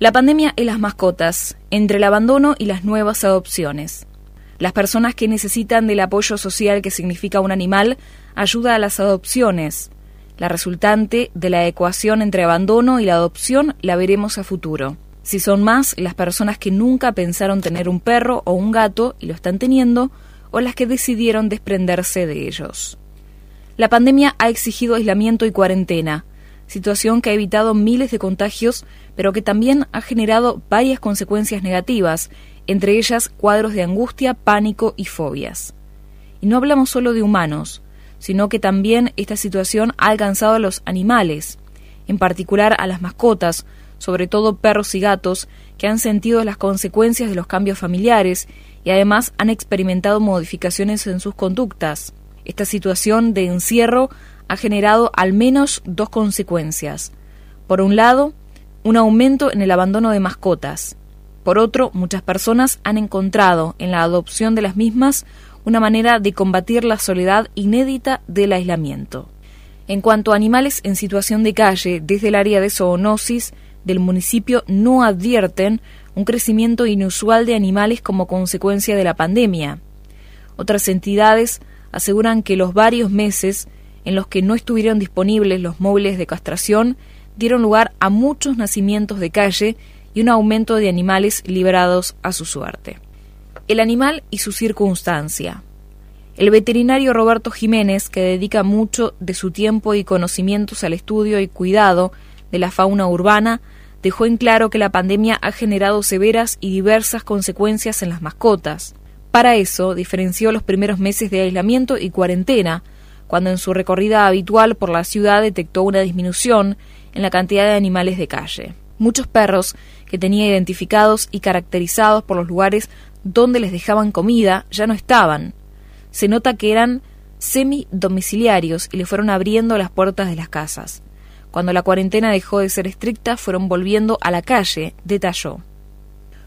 La pandemia y las mascotas, entre el abandono y las nuevas adopciones. Las personas que necesitan del apoyo social que significa un animal ayuda a las adopciones. La resultante de la ecuación entre abandono y la adopción la veremos a futuro. Si son más las personas que nunca pensaron tener un perro o un gato y lo están teniendo, o las que decidieron desprenderse de ellos. La pandemia ha exigido aislamiento y cuarentena, situación que ha evitado miles de contagios, pero que también ha generado varias consecuencias negativas, entre ellas cuadros de angustia, pánico y fobias. Y no hablamos solo de humanos, sino que también esta situación ha alcanzado a los animales, en particular a las mascotas, sobre todo perros y gatos, que han sentido las consecuencias de los cambios familiares y además han experimentado modificaciones en sus conductas. Esta situación de encierro ha generado al menos dos consecuencias. Por un lado, un aumento en el abandono de mascotas. Por otro, muchas personas han encontrado en la adopción de las mismas una manera de combatir la soledad inédita del aislamiento. En cuanto a animales en situación de calle, desde el área de zoonosis del municipio no advierten un crecimiento inusual de animales como consecuencia de la pandemia. Otras entidades aseguran que los varios meses en los que no estuvieron disponibles los móviles de castración dieron lugar a muchos nacimientos de calle y un aumento de animales liberados a su suerte. El animal y su circunstancia. El veterinario Roberto Jiménez, que dedica mucho de su tiempo y conocimientos al estudio y cuidado de la fauna urbana, dejó en claro que la pandemia ha generado severas y diversas consecuencias en las mascotas. Para eso, diferenció los primeros meses de aislamiento y cuarentena, cuando en su recorrida habitual por la ciudad detectó una disminución en la cantidad de animales de calle. Muchos perros que tenía identificados y caracterizados por los lugares donde les dejaban comida ya no estaban. Se nota que eran semi-domiciliarios y le fueron abriendo las puertas de las casas. Cuando la cuarentena dejó de ser estricta, fueron volviendo a la calle, detalló.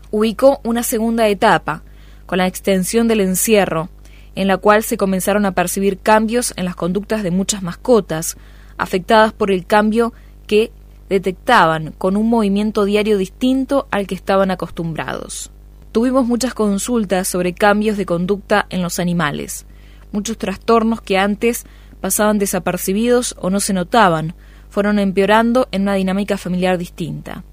Ubicó una segunda etapa, con la extensión del encierro, en la cual se comenzaron a percibir cambios en las conductas de muchas mascotas, afectadas por el cambio que detectaban con un movimiento diario distinto al que estaban acostumbrados. Tuvimos muchas consultas sobre cambios de conducta en los animales, muchos trastornos que antes pasaban desapercibidos o no se notaban, fueron empeorando en una dinámica familiar distinta.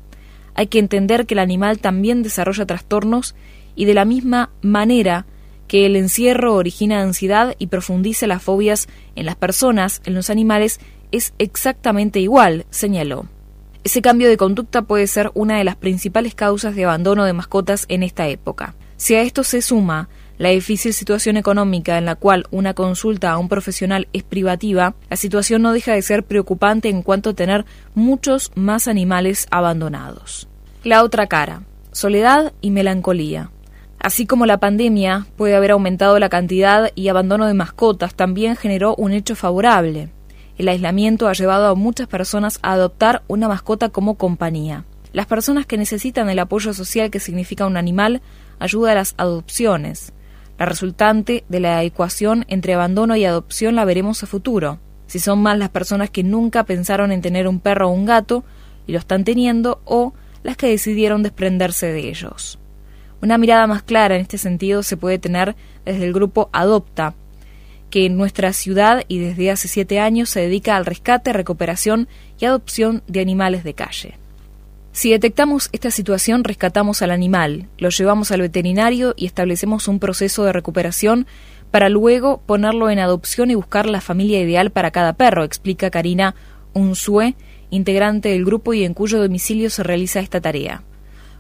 Hay que entender que el animal también desarrolla trastornos y de la misma manera que el encierro origina ansiedad y profundiza las fobias en las personas, en los animales, es exactamente igual, señaló. Ese cambio de conducta puede ser una de las principales causas de abandono de mascotas en esta época. Si a esto se suma la difícil situación económica en la cual una consulta a un profesional es privativa, la situación no deja de ser preocupante en cuanto a tener muchos más animales abandonados. La otra cara, soledad y melancolía. Así como la pandemia puede haber aumentado la cantidad y abandono de mascotas, también generó un hecho favorable. El aislamiento ha llevado a muchas personas a adoptar una mascota como compañía. Las personas que necesitan el apoyo social que significa un animal ayuda a las adopciones. La resultante de la ecuación entre abandono y adopción la veremos a futuro. Si son más las personas que nunca pensaron en tener un perro o un gato y lo están teniendo, o las que decidieron desprenderse de ellos. Una mirada más clara en este sentido se puede tener desde el grupo Adopta, que en nuestra ciudad y desde hace siete años se dedica al rescate, recuperación y adopción de animales de calle. Si detectamos esta situación, rescatamos al animal, lo llevamos al veterinario y establecemos un proceso de recuperación para luego ponerlo en adopción y buscar la familia ideal para cada perro, explica Karina Unsue, integrante del grupo y en cuyo domicilio se realiza esta tarea.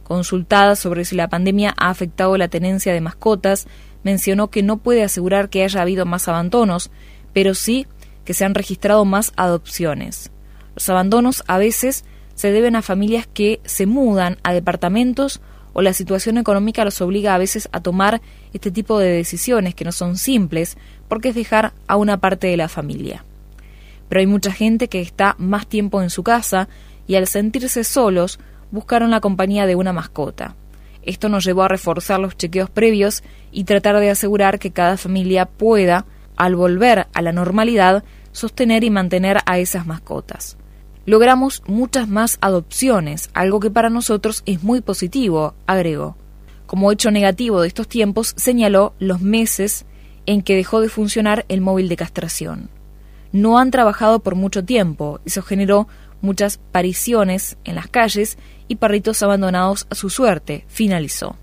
Consultada sobre si la pandemia ha afectado la tenencia de mascotas, mencionó que no puede asegurar que haya habido más abandonos, pero sí que se han registrado más adopciones. Los abandonos a veces se deben a familias que se mudan a departamentos o la situación económica los obliga a veces a tomar este tipo de decisiones que no son simples porque es dejar a una parte de la familia. Pero hay mucha gente que está más tiempo en su casa y al sentirse solos buscaron la compañía de una mascota. Esto nos llevó a reforzar los chequeos previos y tratar de asegurar que cada familia pueda, al volver a la normalidad, sostener y mantener a esas mascotas. logramos muchas más adopciones, algo que para nosotros es muy positivo, agregó. Como hecho negativo de estos tiempos, señaló los meses en que dejó de funcionar el móvil de castración. No han trabajado por mucho tiempo, eso generó muchas pariciones en las calles y perritos abandonados a su suerte, finalizó.